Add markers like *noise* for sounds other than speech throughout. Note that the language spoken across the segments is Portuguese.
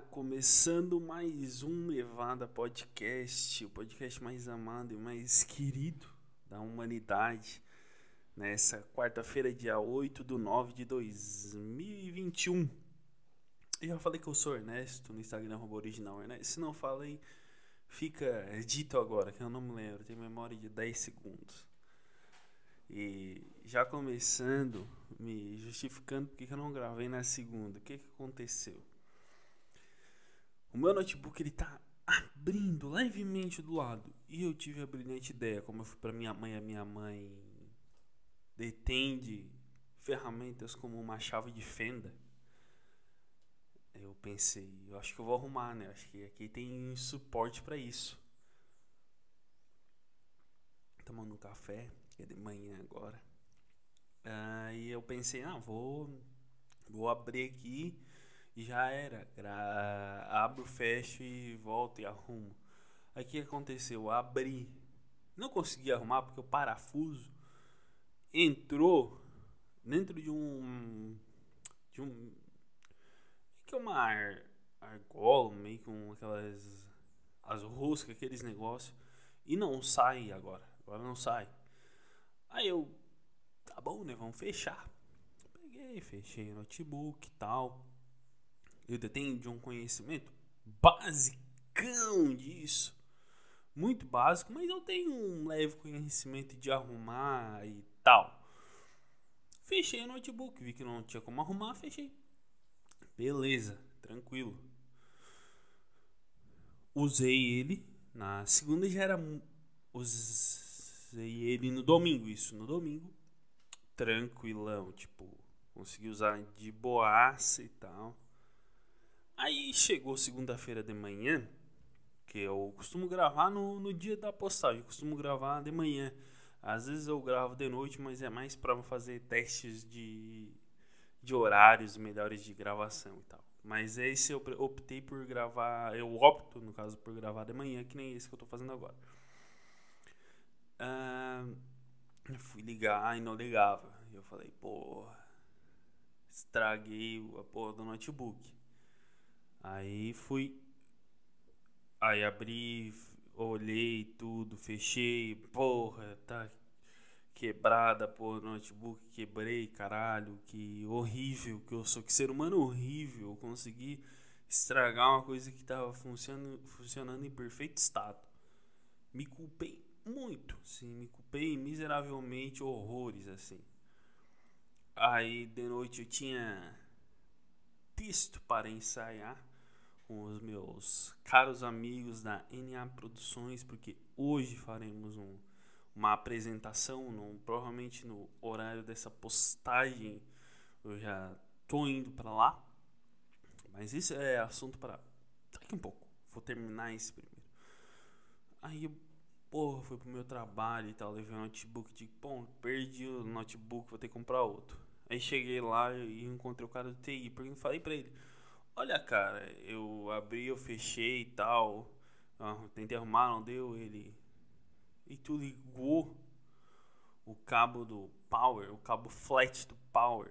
Começando mais um Levada Podcast, o podcast mais amado e mais querido da humanidade. Nessa quarta-feira, dia 8 de 9 de 2021. Eu já falei que eu sou Ernesto no Instagram, arroba original Ernesto. Se não falei, fica dito agora, que eu não me lembro, tenho memória de 10 segundos. E já começando, me justificando porque eu não gravei na segunda. O que, que aconteceu? O meu notebook ele tá abrindo levemente do lado. E eu tive a brilhante ideia, como eu fui para minha mãe, a minha mãe detende ferramentas como uma chave de fenda. Eu pensei, eu acho que eu vou arrumar, né? Acho que aqui tem suporte para isso. Tomando um café, que é de manhã agora. Aí eu pensei, ah, vou, vou abrir aqui e já era. Gra abro, fecho e volto e arrumo. Aí o que aconteceu? Abri. Não consegui arrumar porque o parafuso entrou dentro de um. De um. Que é uma ar, argola, meio com aquelas. As roscas, aqueles negócios. E não sai agora. Agora não sai. Aí eu. Tá bom, né? Vamos fechar. Peguei, fechei o notebook e tal eu detenho de um conhecimento basicão disso. Muito básico, mas eu tenho um leve conhecimento de arrumar e tal. Fechei o notebook, vi que não tinha como arrumar, fechei. Beleza, tranquilo. Usei ele. Na segunda já era. Usei ele no domingo, isso, no domingo. Tranquilão, tipo, consegui usar de boaça e tal. Aí chegou segunda-feira de manhã, que eu costumo gravar no, no dia da postagem, eu costumo gravar de manhã. Às vezes eu gravo de noite, mas é mais para fazer testes de, de horários melhores de gravação e tal. Mas esse eu optei por gravar, eu opto, no caso, por gravar de manhã, que nem esse que eu tô fazendo agora. Ah, fui ligar e não ligava. Eu falei, porra, estraguei a porra do notebook. Aí fui. Aí abri, olhei tudo, fechei. Porra, tá quebrada, porra, notebook, quebrei, caralho. Que horrível que eu sou. Que ser humano horrível. Eu consegui estragar uma coisa que tava funcionando, funcionando em perfeito estado. Me culpei muito, sim, me culpei miseravelmente horrores, assim. Aí de noite eu tinha texto para ensaiar com os meus caros amigos da NA Produções, porque hoje faremos um, uma apresentação, provavelmente no horário dessa postagem eu já tô indo para lá. Mas isso é assunto para daqui um pouco. Vou terminar esse primeiro. Aí eu, porra, fui pro meu trabalho e tal, levei um notebook, de pô, perdi o notebook, vou ter que comprar outro. Aí cheguei lá e encontrei o cara do TI, porque eu falei para ele, Olha, cara, eu abri, eu fechei e tal. Ah, tentei arrumar, não deu. Ele. E tu ligou o cabo do power, o cabo flat do power.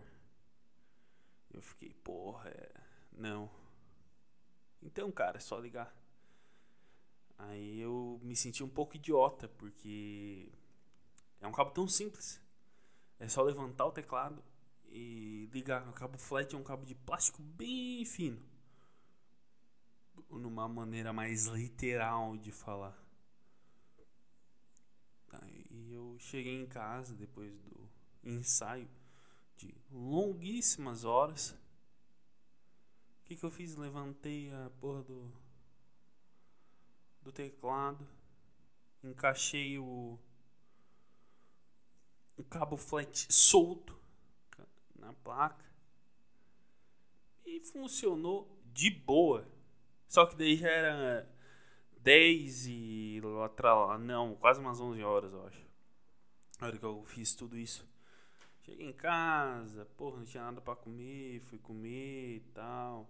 Eu fiquei, porra, é... não. Então, cara, é só ligar. Aí eu me senti um pouco idiota, porque é um cabo tão simples. É só levantar o teclado e ligar. O cabo flat é um cabo de plástico bem fino. Numa maneira mais literal de falar. Aí eu cheguei em casa depois do ensaio de longuíssimas horas. O que, que eu fiz? Levantei a porra do, do teclado, encaixei o, o cabo flat solto na placa. E funcionou de boa. Só que daí já era 10 e lá, não, quase umas 11 horas, eu acho. A hora que eu fiz tudo isso. Cheguei em casa, porra, não tinha nada para comer, fui comer e tal.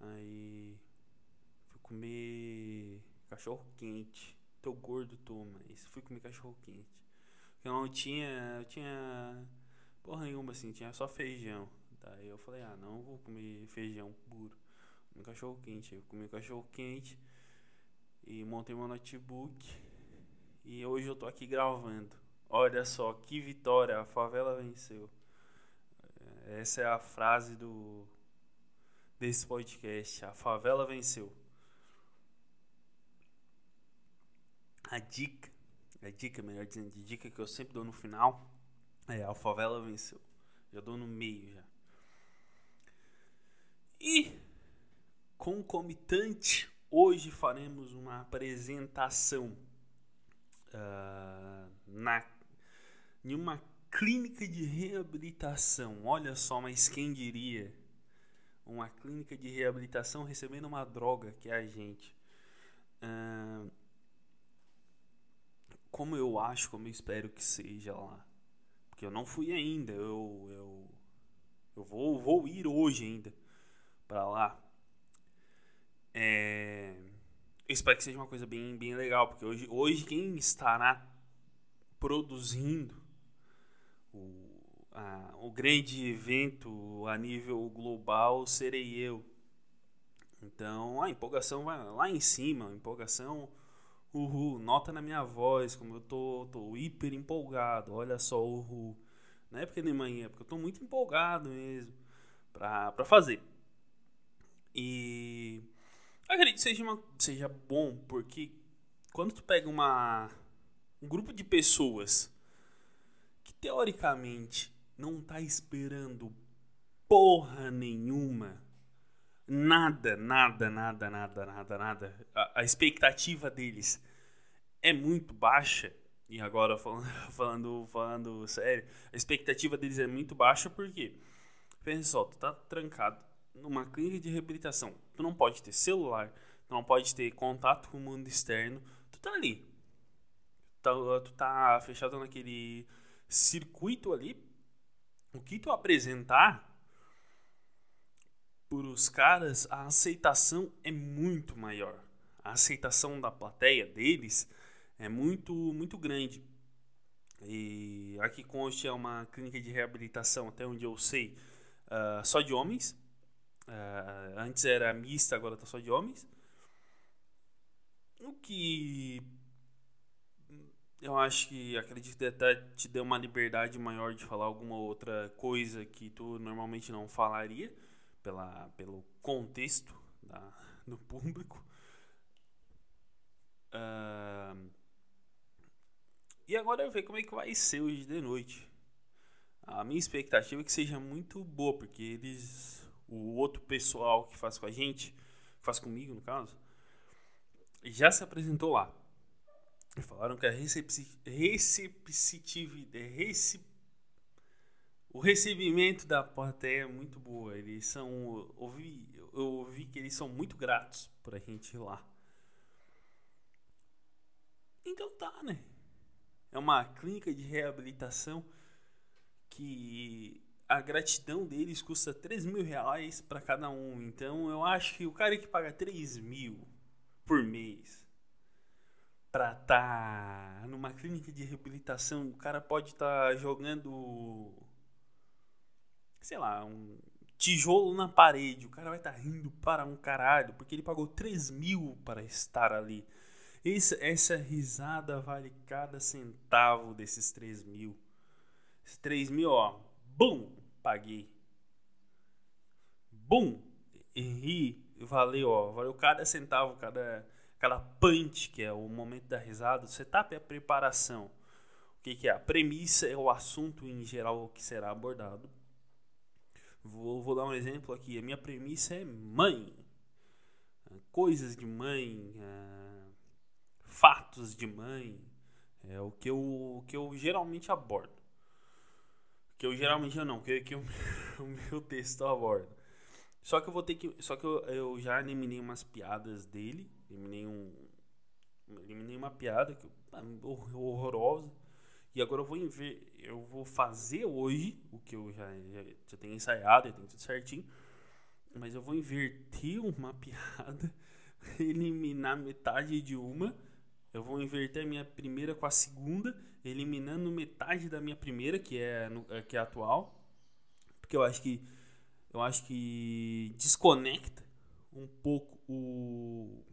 Aí fui comer cachorro quente. Tô gordo, tô, mas fui comer cachorro quente. Eu não tinha, eu tinha porra nenhuma assim, tinha só feijão. Daí eu falei, ah, não vou comer feijão puro. comi cachorro quente. Eu comi cachorro quente e montei meu notebook. E hoje eu tô aqui gravando. Olha só que vitória, a favela venceu. Essa é a frase do desse podcast. A favela venceu. A dica, a dica, melhor dizendo, a dica que eu sempre dou no final é a favela venceu. Já dou no meio já. E concomitante, hoje faremos uma apresentação uh, na em uma clínica de reabilitação. Olha só, mas quem diria? Uma clínica de reabilitação recebendo uma droga que é a gente. Uh, como eu acho, como eu espero que seja lá. Porque eu não fui ainda. Eu, eu, eu vou, vou ir hoje ainda para lá. É, espero que seja uma coisa bem, bem legal. Porque hoje, hoje quem estará produzindo o, a, o grande evento a nível global serei eu. Então a empolgação vai lá em cima, a empolgação, uhul, nota na minha voz, como eu tô, tô hiper empolgado, olha só, uhul. Não é porque nem manhã, é porque eu tô muito empolgado mesmo pra, pra fazer. E acredito que seja, uma, seja bom, porque quando tu pega uma, um grupo de pessoas teoricamente não tá esperando porra nenhuma, nada, nada, nada, nada, nada, nada, a, a expectativa deles é muito baixa. E agora *laughs* falando, falando, falando sério, a expectativa deles é muito baixa porque pensa só, tu tá trancado numa clínica de reabilitação, tu não pode ter celular, tu não pode ter contato com o mundo externo, tu tá ali. Tu tá, tu tá fechado naquele circuito ali, o que tu apresentar para os caras, a aceitação é muito maior. A aceitação da plateia deles é muito, muito grande. E aqui conste é uma clínica de reabilitação, até onde eu sei, uh, só de homens. Uh, antes era mista, agora está só de homens. O que eu acho que acredito que até te deu uma liberdade maior de falar alguma outra coisa que tu normalmente não falaria pela, pelo contexto da, do público. Uh, e agora eu ver como é que vai ser hoje de noite. A minha expectativa é que seja muito boa, porque eles. O outro pessoal que faz com a gente, faz comigo no caso, já se apresentou lá. Falaram que a receptividade, recep, o recebimento da plateia é muito boa. Eles são, ouvi, eu ouvi que eles são muito gratos por a gente ir lá. Então tá, né? É uma clínica de reabilitação que a gratidão deles custa 3 mil reais para cada um. Então eu acho que o cara que paga 3 mil por mês pra tá numa clínica de reabilitação, o cara pode estar tá jogando, sei lá, um tijolo na parede. O cara vai estar tá rindo para um caralho, porque ele pagou 3 mil para estar ali. Essa, essa risada vale cada centavo desses 3 mil. Esses 3 mil, ó, bum, paguei. Bum, ri, valeu, ó, valeu cada centavo, cada aquela punch, que é o momento da risada, o setup é a preparação. O que, que é? A premissa é o assunto em geral que será abordado. Vou, vou dar um exemplo aqui. A minha premissa é mãe. Coisas de mãe, é, fatos de mãe. É o que eu, o que eu geralmente abordo. Que eu geralmente não, que, que *laughs* eu, o meu texto aborda. Só que eu vou ter que. Só que eu, eu já eliminei umas piadas dele Eliminei um. Eliminei uma piada que tá horrorosa. E agora eu vou ver, eu vou fazer hoje o que eu já, já, já tenho ensaiado, já tenho tudo certinho. Mas eu vou inverter uma piada, *laughs* eliminar metade de uma. Eu vou inverter a minha primeira com a segunda, eliminando metade da minha primeira, que é, no, que é atual. Porque eu acho que eu acho que desconecta um pouco o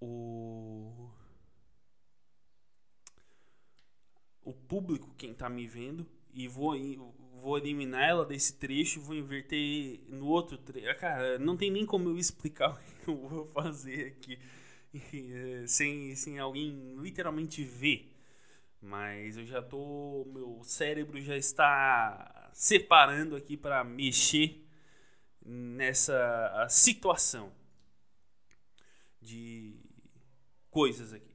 o o público quem tá me vendo e vou vou eliminar ela desse trecho e vou inverter no outro trecho. Ah, cara, não tem nem como eu explicar *laughs* o que eu vou fazer aqui eh, *laughs* sem, sem alguém literalmente ver. Mas eu já tô. Meu cérebro já está separando aqui para mexer nessa situação de coisas aqui.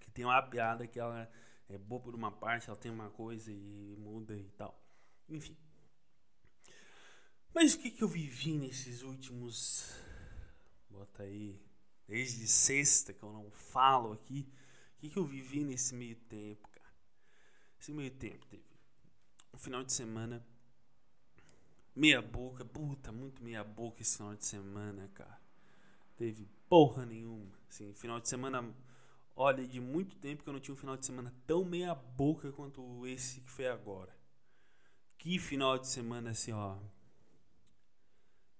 Que tem uma piada que ela é boa por uma parte, ela tem uma coisa e muda e tal. Enfim. Mas o que, que eu vivi nesses últimos. Bota aí. Desde sexta que eu não falo aqui. O que, que eu vivi nesse meio tempo, cara? Esse meio tempo teve um final de semana meia boca, puta, muito meia boca esse final de semana, cara. Teve porra nenhuma. Assim, final de semana, olha, de muito tempo que eu não tinha um final de semana tão meia boca quanto esse que foi agora. Que final de semana assim, ó.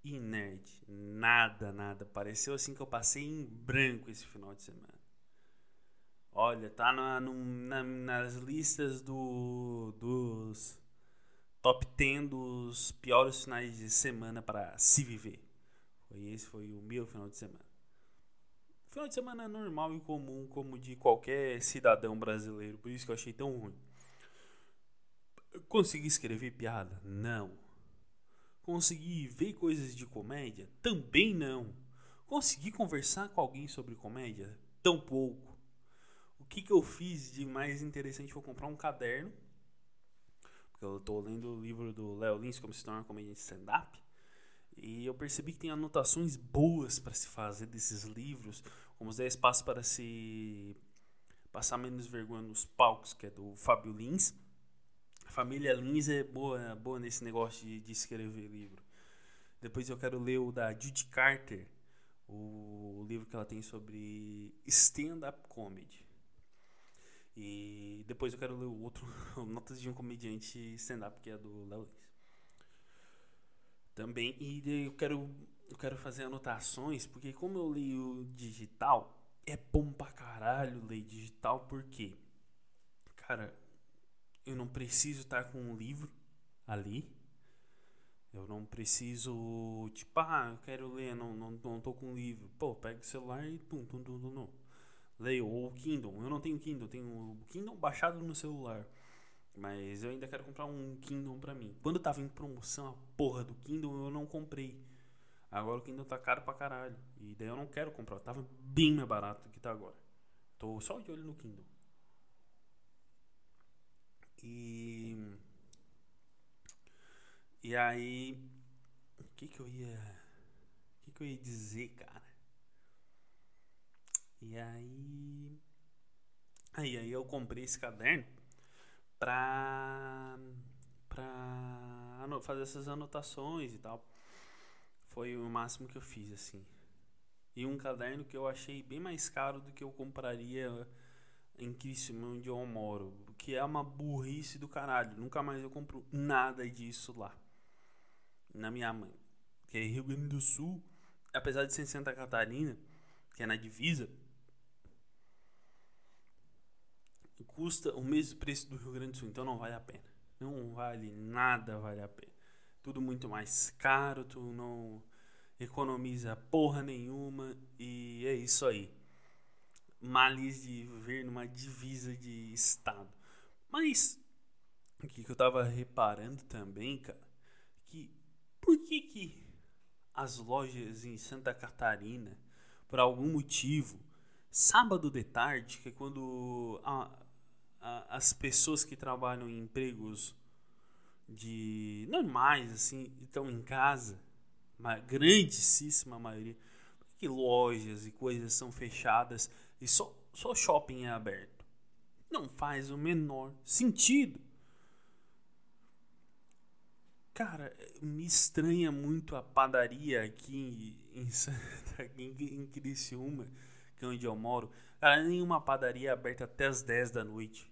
Inerte, nada, nada. Pareceu assim que eu passei em branco esse final de semana. Olha, tá na, no, na, nas listas do, dos top 10 dos piores finais de semana para se viver. Foi esse foi o meu final de semana. Final de semana é normal e comum como de qualquer cidadão brasileiro, por isso que eu achei tão ruim. Consegui escrever piada? Não. Consegui ver coisas de comédia? Também não. Consegui conversar com alguém sobre comédia? Tampouco. O que, que eu fiz de mais interessante foi comprar um caderno eu tô lendo o livro do Léo Lins, Como se tornar comediante stand-up. E eu percebi que tem anotações boas para se fazer desses livros, como os 10 passos para se passar menos vergonha nos palcos, que é do Fábio Lins. A família Lins é boa, boa nesse negócio de, de escrever livro. Depois eu quero ler o da Judy Carter, o livro que ela tem sobre stand-up comedy. E depois eu quero ler o outro, *laughs* Notas de um Comediante Stand-Up, que é do Léo Lins. Também, e eu quero, eu quero fazer anotações, porque como eu leio digital, é bom pra caralho ler digital, porque, cara, eu não preciso estar com um livro ali. Eu não preciso, tipo, ah, eu quero ler, não, não, não tô com um livro. Pô, pega o celular e tum, tum, tum, tum, tum leio, ou o Kindle. Eu não tenho Kindle, tenho o Kindle baixado no celular. Mas eu ainda quero comprar um Kindle pra mim. Quando tava em promoção a porra do Kindle, eu não comprei. Agora o Kindle tá caro pra caralho. E daí eu não quero comprar. Tava bem mais barato do que tá agora. Tô só de olho no Kindle. E. E aí. O que que eu ia. O que que eu ia dizer, cara? E aí. Aí, aí eu comprei esse caderno pra. pra fazer essas anotações e tal. Foi o máximo que eu fiz, assim. E um caderno que eu achei bem mais caro do que eu compraria em Criciúma, onde eu moro. Que é uma burrice do caralho. Nunca mais eu compro nada disso lá. Na minha mãe. Que é Rio Grande do Sul. Apesar de ser em Santa Catarina, que é na divisa, custa o mesmo preço do Rio Grande do Sul, então não vale a pena. Não vale nada, vale a pena. Tudo muito mais caro, tu não economiza porra nenhuma e é isso aí. Males de viver numa divisa de estado. Mas o que, que eu tava reparando também, cara, que por que que as lojas em Santa Catarina, por algum motivo, sábado de tarde, que é quando a, as pessoas que trabalham em empregos de normais assim estão em casa uma grandíssima maioria que lojas e coisas são fechadas e só só shopping é aberto? Não faz o menor sentido. Cara me estranha muito a padaria aqui em Santa *laughs* em, em Criciúma que é onde eu moro. Cara nenhuma padaria é aberta até as 10 da noite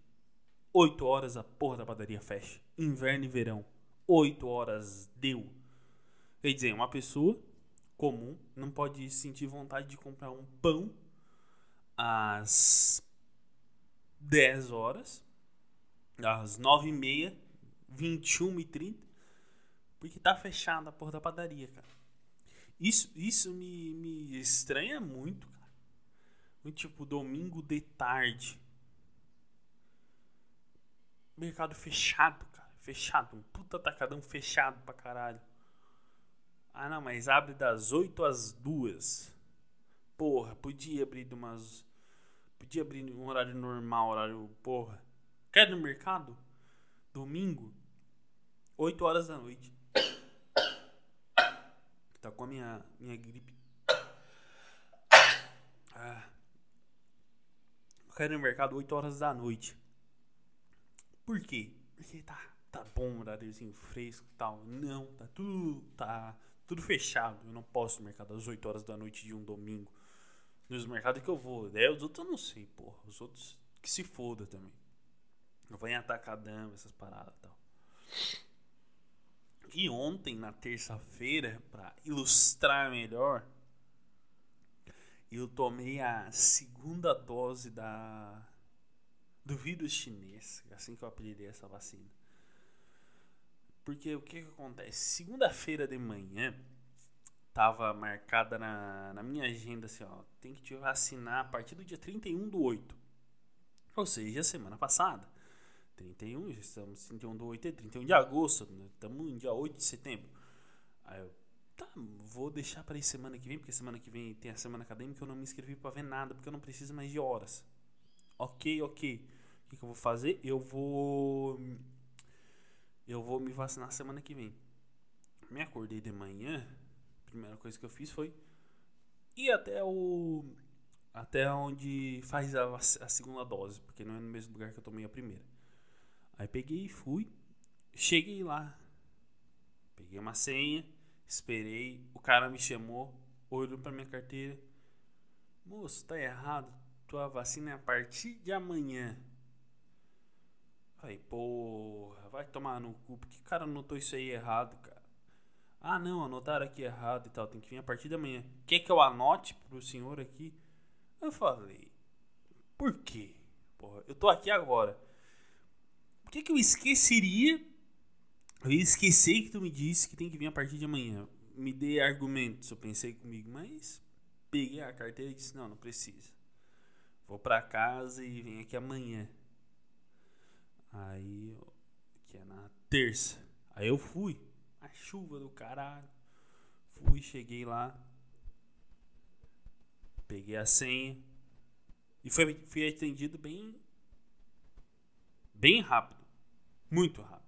8 horas a porra da padaria fecha. Inverno e verão. 8 horas deu. Quer dizer, uma pessoa comum não pode sentir vontade de comprar um pão às 10 horas, às 9 e meia, 21 e 30, porque tá fechada a porra da padaria, cara. Isso, isso me, me estranha muito, cara. Tipo, domingo de tarde. Mercado fechado, cara. Fechado. Um puta atacadão fechado pra caralho. Ah, não, mas abre das 8 às 2. Porra, podia abrir de umas. Podia abrir um horário normal, horário. Porra. Quer no mercado? Domingo? 8 horas da noite. *coughs* Tá com a minha, minha gripe. *coughs* Ah. Quero no mercado 8 horas da noite. Por quê? Porque tá, tá bom, horáriozinho fresco e tal. Não, tá tudo. Tá tudo fechado. Eu não posso no mercado às 8 horas da noite de um domingo. Nos mercados que eu vou. Daí os outros eu não sei, porra. Os outros que se foda também. Eu vou em atacadão, essas paradas e tal. E ontem, na terça-feira, para ilustrar melhor, eu tomei a segunda dose da do vírus chinês, assim que eu apelidei essa vacina. Porque o que, que acontece? Segunda-feira de manhã tava marcada na, na minha agenda assim, ó, tem que te vacinar a partir do dia 31 do 8. Ou seja, semana passada. 31, já estamos 31 do 8 e 31 de agosto, né? estamos no dia 8 de setembro. Aí eu, tá, vou deixar para ir semana que vem, porque semana que vem tem a semana acadêmica, eu não me inscrevi para ver nada, porque eu não preciso mais de horas. Ok, ok. O que, que eu vou fazer? Eu vou eu vou me vacinar semana que vem. Me acordei de manhã, a primeira coisa que eu fiz foi ir até o até onde faz a, a segunda dose, porque não é no mesmo lugar que eu tomei a primeira. Aí peguei e fui, cheguei lá, peguei uma senha, esperei, o cara me chamou, olhou para minha carteira, moço, tá errado, tua vacina é a partir de amanhã. Falei, porra, vai tomar no cu. Por que o cara anotou isso aí errado, cara? Ah, não, anotaram aqui errado e tal. Tem que vir a partir da manhã. Quer que eu anote pro senhor aqui? Eu falei, por quê? Porra, eu tô aqui agora. Por que, que eu esqueceria? Eu ia esquecer que tu me disse que tem que vir a partir de amanhã. Me dê argumentos, eu pensei comigo, mas peguei a carteira e disse: não, não precisa. Vou para casa e venho aqui amanhã. Aí, que é na terça. Aí eu fui. A chuva do caralho. Fui, cheguei lá. Peguei a senha. E foi, fui atendido bem. Bem rápido. Muito rápido.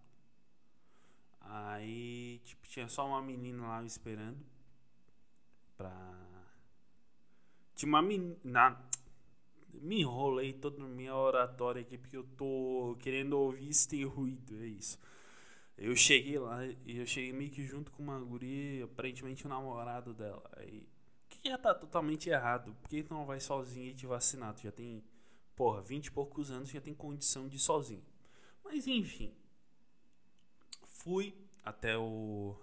Aí, tipo, tinha só uma menina lá me esperando. Pra. Tinha uma menina me enrolei toda a minha oratória aqui porque eu tô querendo ouvir sem ruído, é isso. Eu cheguei lá e eu cheguei meio que junto com uma guria, aparentemente o namorado dela. Aí, que já tá totalmente errado. Por que tu não vai sozinho e te vacinar? Tu já tem, porra, 20 e poucos anos, já tem condição de ir sozinho. Mas enfim. Fui até o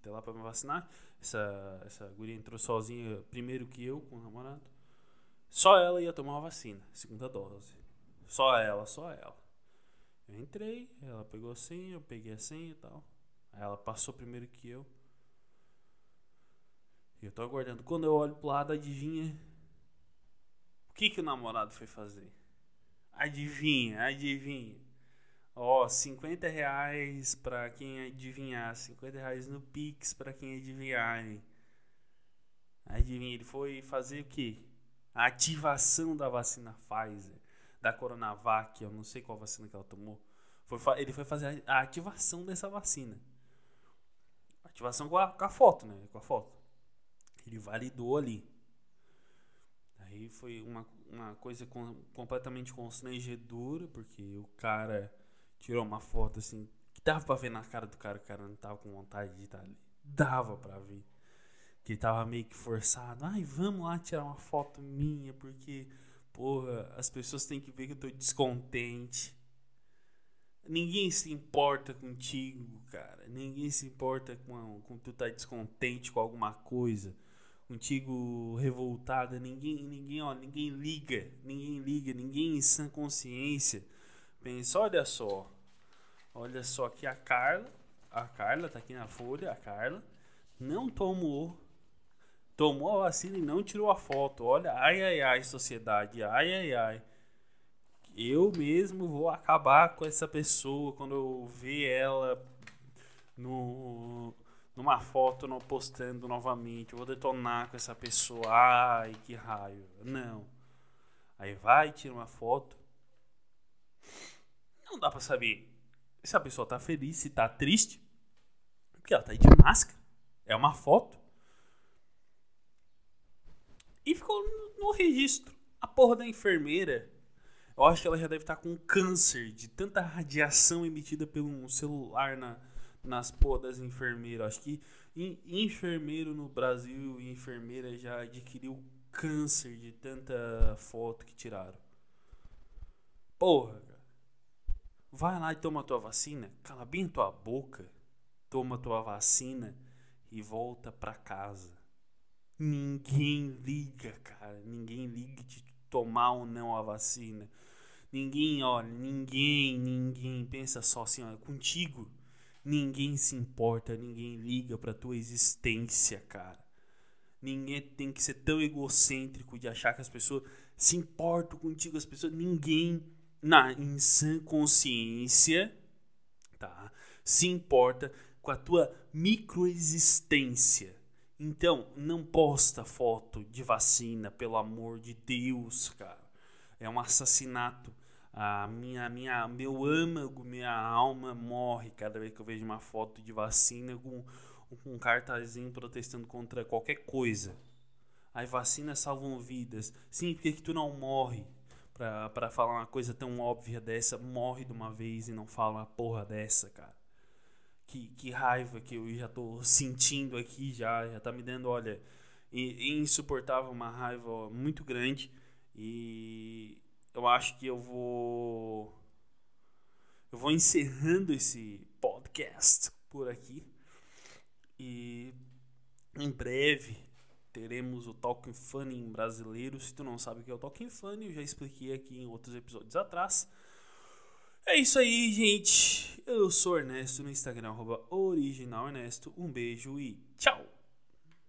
até lá para me vacinar. Essa essa guria entrou sozinha primeiro que eu com o namorado. Só ela ia tomar a vacina, segunda dose. Só ela, só ela. Eu entrei, ela pegou a senha, eu peguei a senha e tal. Ela passou primeiro que eu. E eu tô aguardando. Quando eu olho pro lado, adivinha? O que que o namorado foi fazer? Adivinha, adivinha. Ó, oh, 50 reais pra quem adivinhar. 50 reais no Pix pra quem adivinhar. Adivinha, ele foi fazer o quê? A ativação da vacina Pfizer, da Coronavac, eu não sei qual vacina que ela tomou. Foi, ele foi fazer a ativação dessa vacina. Ativação com a, com a foto, né? Com a foto. Ele validou ali. Aí foi uma, uma coisa com, completamente constrangedora, porque o cara tirou uma foto assim, que dava pra ver na cara do cara, o cara não tava com vontade de estar ali. Dava pra ver que ele tava meio que forçado. Ai, vamos lá tirar uma foto minha, porque, porra, as pessoas têm que ver que eu tô descontente. Ninguém se importa contigo, cara. Ninguém se importa com, com tu tá descontente com alguma coisa. Contigo revoltada. Ninguém, ninguém, ó, ninguém liga. Ninguém liga. Ninguém em sã consciência. Pensa, olha só. Olha só que a Carla. A Carla tá aqui na folha. A Carla não tomou. Tomou a vacina e não tirou a foto. Olha, ai, ai, ai, sociedade. Ai, ai, ai eu mesmo vou acabar com essa pessoa quando eu ver ela no, numa foto não postando novamente. Eu vou detonar com essa pessoa. Ai, que raio. Não. Aí vai, tira uma foto. Não dá pra saber se a pessoa tá feliz, se tá triste. Porque ela tá aí de máscara. É uma foto. E ficou no registro. A porra da enfermeira eu acho que ela já deve estar com câncer de tanta radiação emitida pelo celular na, nas pôs das enfermeiras. Acho que enfermeiro no Brasil e enfermeira já adquiriu câncer de tanta foto que tiraram. Porra, cara. Vai lá e toma tua vacina, cala bem tua boca, toma tua vacina e volta pra casa. Ninguém liga, cara. Ninguém liga de tomar ou não a vacina. Ninguém, olha, ninguém, ninguém pensa só assim, olha, contigo. Ninguém se importa, ninguém liga pra tua existência, cara. Ninguém tem que ser tão egocêntrico de achar que as pessoas se importam contigo, as pessoas, ninguém na em sã consciência, tá? Se importa com a tua microexistência. Então, não posta foto de vacina, pelo amor de Deus, cara. É um assassinato a minha, minha, meu âmago, minha alma morre cada vez que eu vejo uma foto de vacina com, um cartazinho protestando contra qualquer coisa. Aí vacinas salvam vidas. Sim, por que, que tu não morre? Pra, pra falar uma coisa tão óbvia dessa, morre de uma vez e não fala uma porra dessa, cara. Que, que raiva que eu já tô sentindo aqui já, já tá me dando, olha, insuportável, uma raiva muito grande. E eu acho que eu vou eu vou encerrando esse podcast por aqui e em breve teremos o Talking Funny em brasileiro. Se tu não sabe o que é o Talking Funny, eu já expliquei aqui em outros episódios atrás. É isso aí, gente. Eu sou Ernesto no Instagram, arroba original Ernesto. Um beijo e tchau!